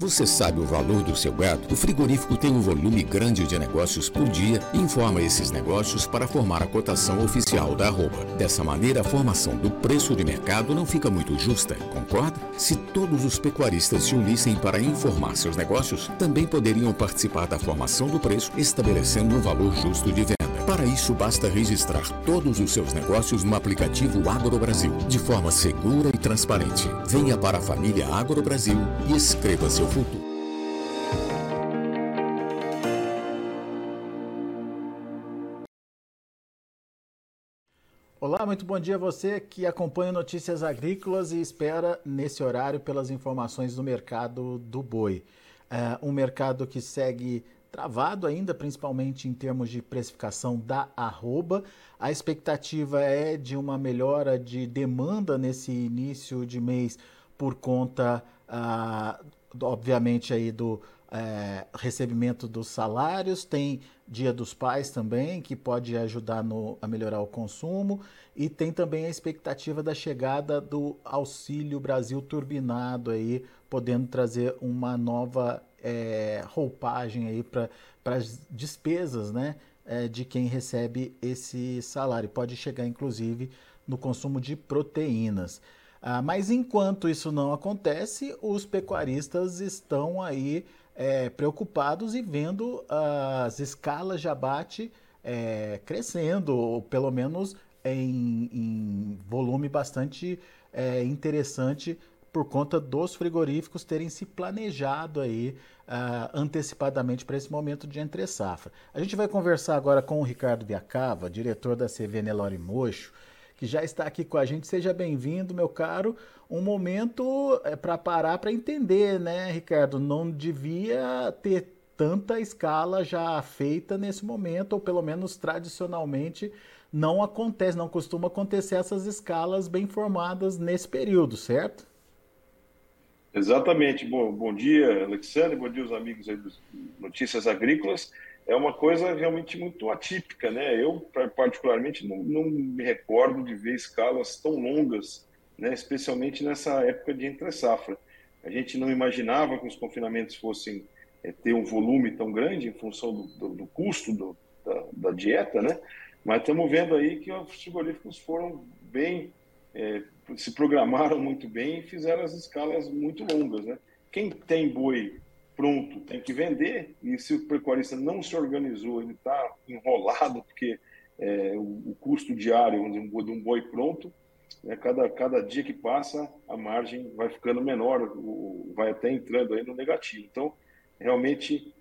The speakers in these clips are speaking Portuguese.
Você sabe o valor do seu gado? O frigorífico tem um volume grande de negócios por dia e informa esses negócios para formar a cotação oficial da arroba. Dessa maneira, a formação do preço de mercado não fica muito justa, concorda? Se todos os pecuaristas se unissem para informar seus negócios, também poderiam participar da formação do preço, estabelecendo um valor justo de venda. Para isso, basta registrar todos os seus negócios no aplicativo Agro Brasil, de forma segura e transparente. Venha para a família Agro Brasil e escreva seu futuro. Olá, muito bom dia a você que acompanha Notícias Agrícolas e espera nesse horário pelas informações do mercado do boi. É um mercado que segue travado ainda, principalmente em termos de precificação da arroba. A expectativa é de uma melhora de demanda nesse início de mês por conta, ah, obviamente, aí do é, recebimento dos salários. Tem Dia dos Pais também, que pode ajudar no, a melhorar o consumo. E tem também a expectativa da chegada do Auxílio Brasil Turbinado aí, podendo trazer uma nova é, roupagem aí para as despesas né, é, de quem recebe esse salário. Pode chegar, inclusive, no consumo de proteínas. Ah, mas enquanto isso não acontece, os pecuaristas estão aí é, preocupados e vendo as escalas de abate é, crescendo, ou pelo menos em, em volume bastante é, interessante por conta dos frigoríficos terem se planejado aí uh, antecipadamente para esse momento de entre safra. A gente vai conversar agora com o Ricardo Viacava, diretor da CV Nelore Mocho, que já está aqui com a gente. Seja bem-vindo, meu caro. Um momento é para parar para entender, né, Ricardo? Não devia ter tanta escala já feita nesse momento, ou pelo menos tradicionalmente não acontece, não costuma acontecer essas escalas bem formadas nesse período, certo? Exatamente. Bom, bom dia, Alexandre. Bom dia, os amigos aí dos Notícias Agrícolas. É uma coisa realmente muito atípica, né? Eu, particularmente, não, não me recordo de ver escalas tão longas, né? especialmente nessa época de entre-safra. A gente não imaginava que os confinamentos fossem é, ter um volume tão grande em função do, do, do custo do, da, da, dieta, né? Mas estamos vendo aí que os frigoríficos foram bem é, se programaram muito bem e fizeram as escalas muito longas. Né? Quem tem boi pronto tem que vender, e se o pecuarista não se organizou, ele está enrolado, porque é, o, o, custo diário de um, de um boi pronto, né, cada, cada dia que passa, a margem vai ficando menor, o, vai até entrando aí no negativo. Então, realmente,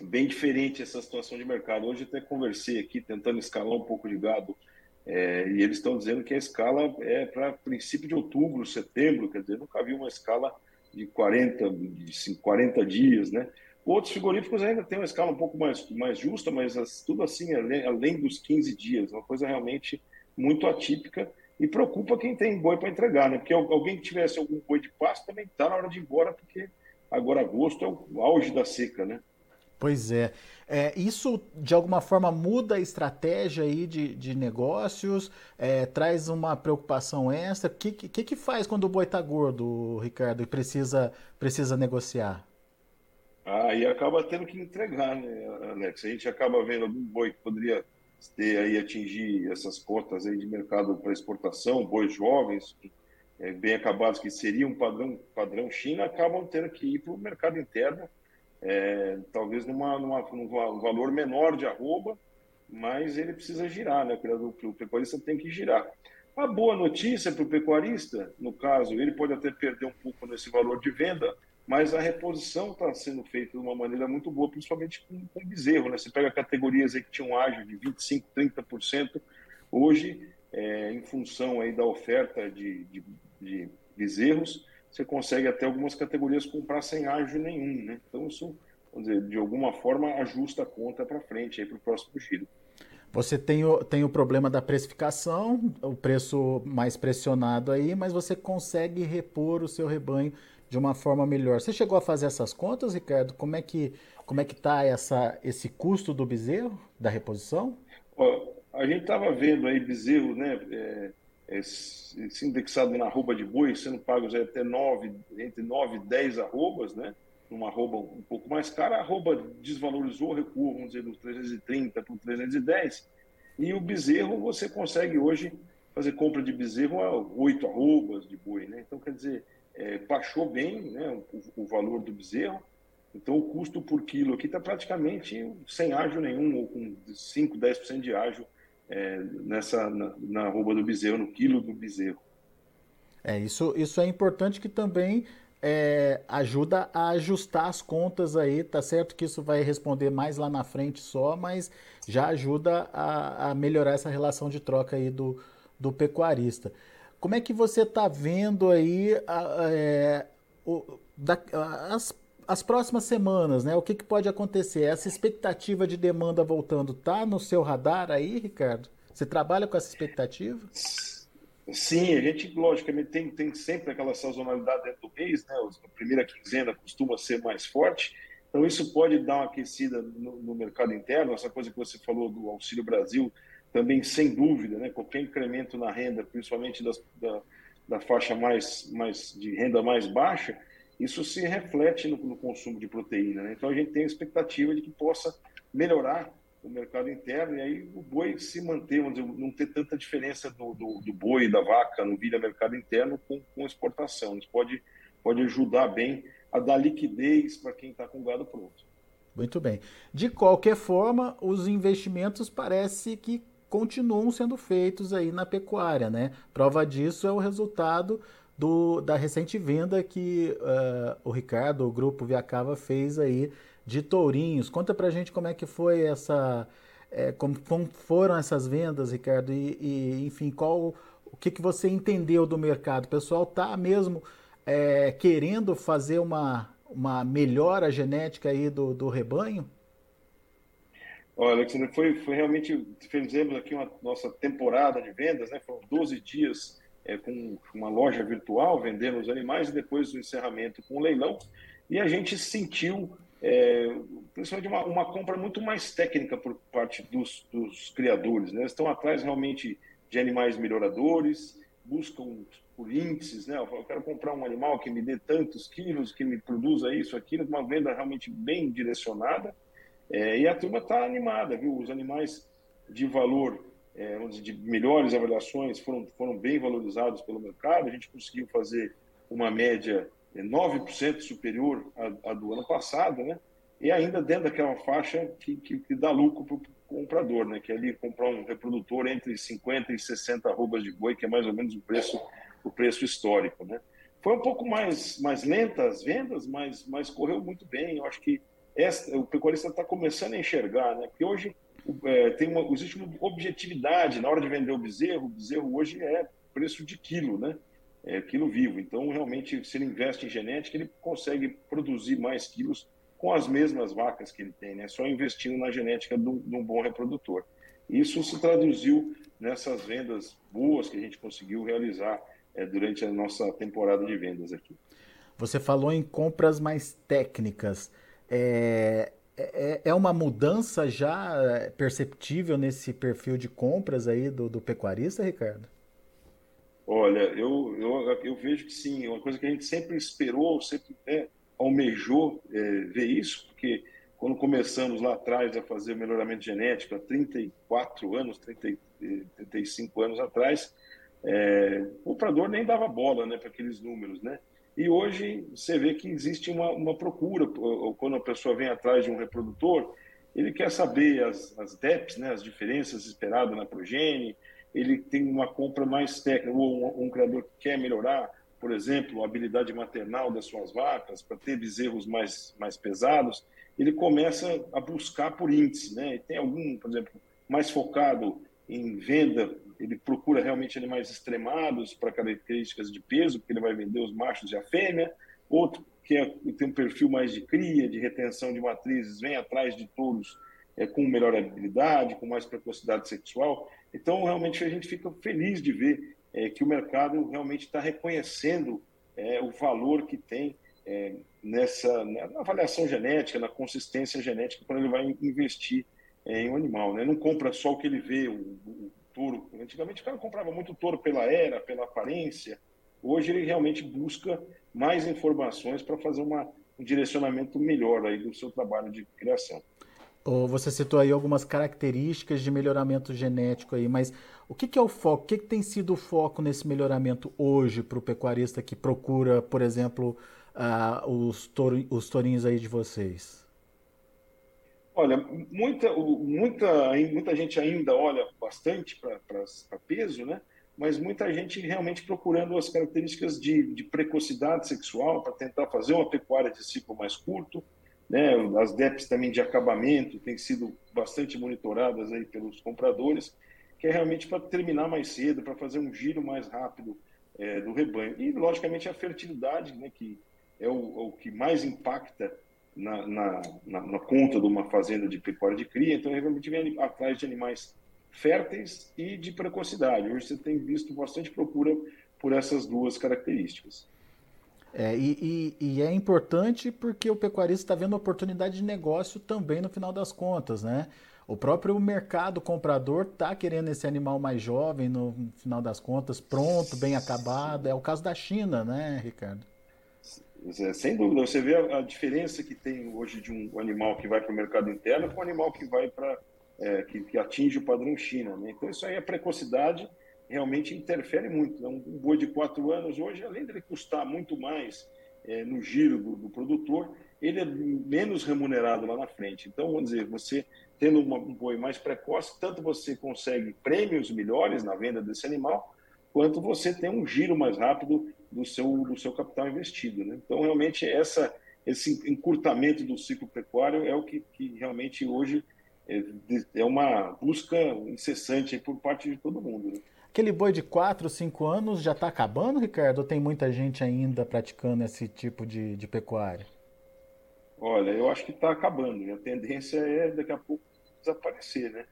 bem diferente essa situação de mercado. Hoje até conversei aqui, tentando escalar um pouco de gado é, e eles estão dizendo que a escala é para princípio de outubro, setembro, quer dizer, nunca vi uma escala de 40, de 40 dias, né? Outros frigoríficos ainda têm uma escala um pouco mais, mais justa, mas as, tudo assim, além, além dos 15 dias, uma coisa realmente muito atípica e preocupa quem tem boi para entregar, né? Porque alguém que tivesse algum boi de pasto também está na hora de ir embora, porque agora agosto é o auge da seca, né? Pois é. é. Isso, de alguma forma, muda a estratégia aí de, de negócios, é, traz uma preocupação extra. O que, que, que faz quando o boi está gordo, Ricardo, e precisa, precisa negociar? Ah, e acaba tendo que entregar, né, Alex? A gente acaba vendo algum boi que poderia ter aí atingir essas cotas aí de mercado para exportação, bois jovens, é, bem acabados, que seriam padrão, padrão China, acabam tendo que ir para o mercado interno é, talvez numa, numa, num valor menor de arroba, mas ele precisa girar, né? O pecuarista tem que girar. A boa notícia para o pecuarista, no caso, ele pode até perder um pouco nesse valor de venda, mas a reposição está sendo feita de uma maneira muito boa, principalmente com, com bezerro. Né? Você pega categorias que tinham ágio de 25%, 30%, hoje, é, em função aí da oferta de, de, de bezerros, você consegue até algumas categorias comprar sem ágio nenhum, né? Então isso, vamos dizer, de alguma forma ajusta a conta para frente aí para o próximo giro. Você tem o, tem o problema da precificação, o preço mais pressionado aí, mas você consegue repor o seu rebanho de uma forma melhor. Você chegou a fazer essas contas, Ricardo? Como é que como é que está esse custo do bezerro da reposição? Ó, a gente estava vendo aí bezerro, né? É esse indexado na arroba de boi, sendo pagos até 9, entre 9 e 10 arrobas, né? numa arroba um pouco mais cara, a arroba desvalorizou, recuou, vamos dizer, do 330 para o 310, e o bezerro você consegue hoje fazer compra de bezerro a oito arrobas de boi, né? Então, quer dizer, é, baixou bem né, o, o, valor do bezerro, então o custo por quilo aqui está praticamente sem ágio nenhum, ou com 5, 10% de ágio é, nessa, na, na do bezerro, no quilo do bezerro. É, isso, isso é importante que também é, ajuda a ajustar as contas aí, tá certo que isso vai responder mais lá na frente só, mas já ajuda a, a melhorar essa relação de troca aí do, do pecuarista. Como é que você está vendo aí a, a, é, o, da, as, as próximas semanas, né? O que, que pode acontecer? Essa expectativa de demanda voltando tá no seu radar aí, Ricardo? Você trabalha com essa expectativa? Sim, a gente, logicamente, tem, tem sempre aquela sazonalidade dentro do mês, né? A primeira quinzena costuma ser mais forte, então isso pode dar uma aquecida no, no mercado interno. Essa coisa que você falou do Auxílio Brasil, também, sem dúvida, né? Qualquer incremento na renda, principalmente das, da, da faixa mais, mais de renda mais baixa, isso se reflete no, no consumo de proteína. Né? Então a gente tem a expectativa de que possa melhorar o mercado interno, e aí o boi se manter, dizer, não ter tanta diferença do, do, do boi, da vaca, no vira mercado interno com, com exportação. Isso pode, pode ajudar bem a dar liquidez para quem está com gado pronto. Muito bem. De qualquer forma, os investimentos parece que continuam sendo feitos aí na pecuária, né? Prova disso é o resultado do, da recente venda que uh, o Ricardo, o grupo Viacava, fez aí de tourinhos. Conta pra gente como é que foi essa. É, como, como, foram essas vendas, Ricardo, e, e, enfim, qual o que, que você entendeu do mercado? O pessoal está mesmo é, querendo fazer uma, uma melhora genética aí do, do rebanho? Olha, Alexandre, foi, foi realmente. Fizemos aqui uma nossa temporada de vendas, né? Foram 12 dias é, com uma loja virtual vendendo os animais e depois o encerramento com o leilão. E a gente sentiu é, principalmente uma, uma, compra muito mais técnica por parte dos, dos criadores. Né? Eles estão atrás realmente de animais melhoradores, buscam por índices, né? Eu quero comprar um animal que me dê tantos quilos, que me produza isso, aquilo, uma venda realmente bem direcionada. É, e a turma está animada, viu? Os animais de valor, é, de melhores avaliações, foram, foram bem valorizados pelo mercado. A gente conseguiu fazer uma média é 9% superior à, à, do ano passado, né? E ainda dentro daquela faixa que, que, que dá lucro para o comprador, né? Que é ali comprar um reprodutor entre 50 e 60 arrobas de boi, que é mais ou menos o preço, o preço histórico, né? Foi um pouco mais, mais lenta as vendas, mas, mas correu muito bem. Eu acho que essa, o pecuarista está começando a enxergar, né? Porque hoje é, tem uma, existe uma objetividade na hora de vender o bezerro. O bezerro hoje é preço de quilo, né? é, quilo vivo. Então, realmente, se ele investe em genética, ele consegue produzir mais quilos com as mesmas vacas que ele tem, né? Só investindo na genética de um bom reprodutor. Isso se traduziu nessas vendas boas que a gente conseguiu realizar é, durante a nossa temporada de vendas aqui. Você falou em compras mais técnicas. É, é, é uma mudança já perceptível nesse perfil de compras aí do, do pecuarista, Ricardo? Olha, eu, eu, eu vejo que sim, é uma coisa que a gente sempre esperou, sempre né, almejou é, ver isso, porque quando começamos lá atrás a fazer o melhoramento genético, há 34 anos, 30, 35 anos atrás, é, o comprador nem dava bola né, para aqueles números, né? E hoje você vê que existe uma, uma procura, quando a pessoa vem atrás de um reprodutor, ele quer saber as, as DEPs, né, as diferenças esperadas na progênie, ele tem uma compra mais técnica, ou um, um criador que quer melhorar, por exemplo, a habilidade maternal das suas vacas, para ter bezerros mais, mais pesados, ele começa a buscar por índice. Né? E tem algum, por exemplo, mais focado em venda, ele procura realmente animais extremados para características de peso, porque ele vai vender os machos e a fêmea. Outro que é, tem um perfil mais de cria, de retenção de matrizes, vem atrás de touros é, com melhor habilidade, com mais precocidade sexual. Então, realmente, a gente fica feliz de ver é, que o mercado realmente está reconhecendo é, o valor que tem é, nessa na avaliação genética, na consistência genética, quando ele vai investir é, em um animal. Né? Não compra só o que ele vê, o, o touro. Antigamente, o cara comprava muito touro pela era, pela aparência. Hoje, ele realmente busca mais informações para fazer uma, um direcionamento melhor aí do seu trabalho de criação. Você citou aí algumas características de melhoramento genético aí, mas o que, que é o foco? O que, que, tem sido o foco nesse melhoramento hoje para o pecuarista que procura, por exemplo, uh, os, touro, os tourinhos aí de vocês? Olha, muita, muita, muita gente ainda olha bastante para peso, né? mas muita gente realmente procurando as características de, de precocidade sexual para tentar fazer uma pecuária de ciclo mais curto, né? As DEPs também de acabamento têm sido bastante monitoradas aí pelos compradores, que é realmente para terminar mais cedo, para fazer um giro mais rápido é, do rebanho. E, logicamente, a fertilidade, né, que é o, o que mais impacta na, na, na, na, conta de uma fazenda de pecuária de cria. Então, realmente vem atrás de animais férteis e de precocidade. Hoje você tem visto bastante procura por essas duas características. É, e, e, e, é importante porque o pecuarista está vendo oportunidade de negócio também no final das contas, né? O próprio mercado comprador está querendo esse animal mais jovem no final das contas, pronto, bem acabado. É o caso da China, né, Ricardo? Sem dúvida, você vê a, diferença que tem hoje de um animal que vai para o mercado interno com um animal que vai para é, que, que, atinge o padrão China. Né? Então isso aí a precocidade realmente interfere muito. Né? Um, boi de quatro anos hoje, além de ele custar muito mais é, no giro do, do, produtor, ele é menos remunerado lá na frente. Então, vamos dizer, você tendo uma, um boi mais precoce, tanto você consegue prêmios melhores na venda desse animal, quanto você tem um giro mais rápido do seu, do seu capital investido. Né? Então, realmente, essa, esse encurtamento do ciclo pecuário é o que, que realmente hoje é, é uma busca incessante por parte de todo mundo. Né? Aquele boi de 4, 5 anos já está acabando, Ricardo? Ou tem muita gente ainda praticando esse tipo de, de pecuária? Olha, eu acho que está acabando. E a tendência é daqui a pouco desaparecer, né?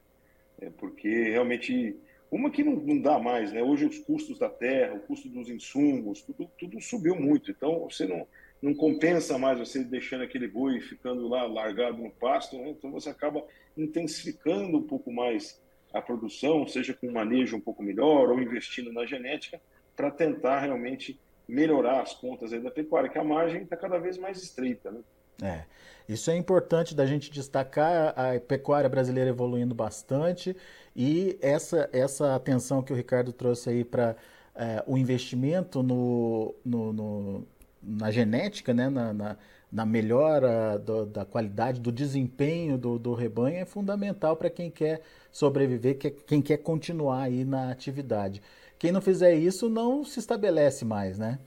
É porque realmente uma que não, não dá mais, né? Hoje os custos da terra, o custo dos insumos, tudo, tudo subiu muito. Então você não, não compensa mais você deixando aquele boi ficando lá largado no pasto, né? Então você acaba intensificando um pouco mais a produção, seja com um manejo um pouco melhor ou investindo na genética, para tentar realmente melhorar as contas da pecuária, que a margem está cada vez mais estreita. Né? É, isso é importante da gente destacar, a pecuária brasileira evoluindo bastante e essa, essa atenção que o Ricardo trouxe aí para é, o investimento no, no, no, na genética, né, na, na na melhora do, da qualidade, do desempenho do, do rebanho é fundamental para quem quer sobreviver, que, quem quer continuar aí na atividade. Quem não fizer isso não se estabelece mais, né?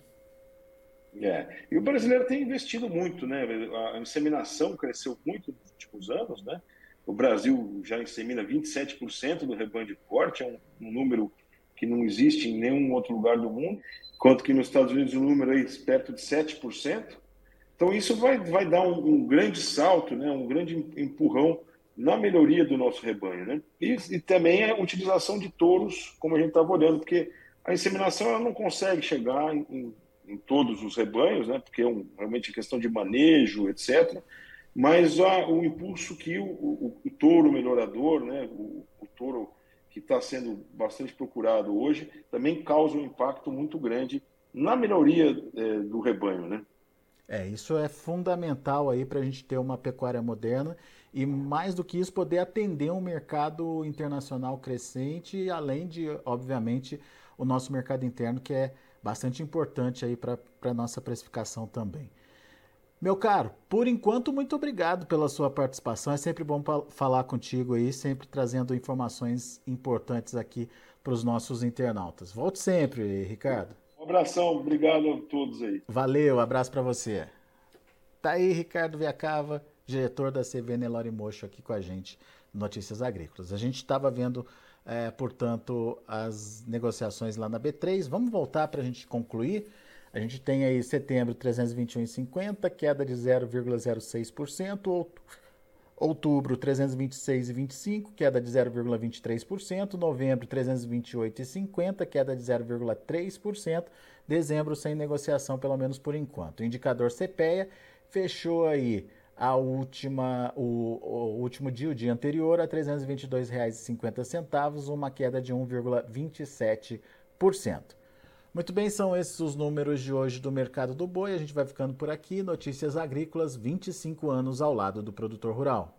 É. E o brasileiro tem investido muito, né? A inseminação cresceu muito nos últimos anos, né? O Brasil já insemina 27% do rebanho de corte, é um, um, número que não existe em nenhum outro lugar do mundo, enquanto que nos Estados Unidos o número é perto de 7%. Então, isso vai, vai dar um, um, grande salto, né, um grande empurrão na melhoria do nosso rebanho. Né? E, e também a utilização de touros, como a gente estava olhando, porque a inseminação ela não consegue chegar em, em, todos os rebanhos, né, porque é um, realmente questão de manejo, etc. Mas a, o impulso que o, o, o touro melhorador, né, o, o touro que está sendo bastante procurado hoje, também causa um impacto muito grande na melhoria é, do rebanho, né? É, isso é fundamental aí para a gente ter uma pecuária moderna e mais do que isso poder atender um mercado internacional crescente, além de, obviamente, o nosso mercado interno que é bastante importante aí para a nossa precificação também. Meu caro, por enquanto, muito obrigado pela sua participação. É sempre bom falar contigo aí, sempre trazendo informações importantes aqui para os nossos internautas. Volte sempre, Ricardo. Um abração, obrigado a todos aí. Valeu, abraço para você. Tá aí Ricardo Viacava, diretor da CV Nelore Mocho aqui com a gente, Notícias Agrícolas. A gente estava vendo, é, portanto, as negociações lá na B3. Vamos voltar para a gente concluir. A gente tem aí setembro 321,50, queda de 0,06%, Outubro, 326,25, queda de 0,23%. Novembro, 328,50, queda de 0,3%. Dezembro, sem negociação, pelo menos por enquanto. O indicador CPEA fechou aí a última, o, o último dia, o dia anterior, a R$ 322,50, uma queda de 1,27%. Muito bem, são esses os números de hoje do mercado do boi. A gente vai ficando por aqui. Notícias Agrícolas, 25 anos ao lado do produtor rural.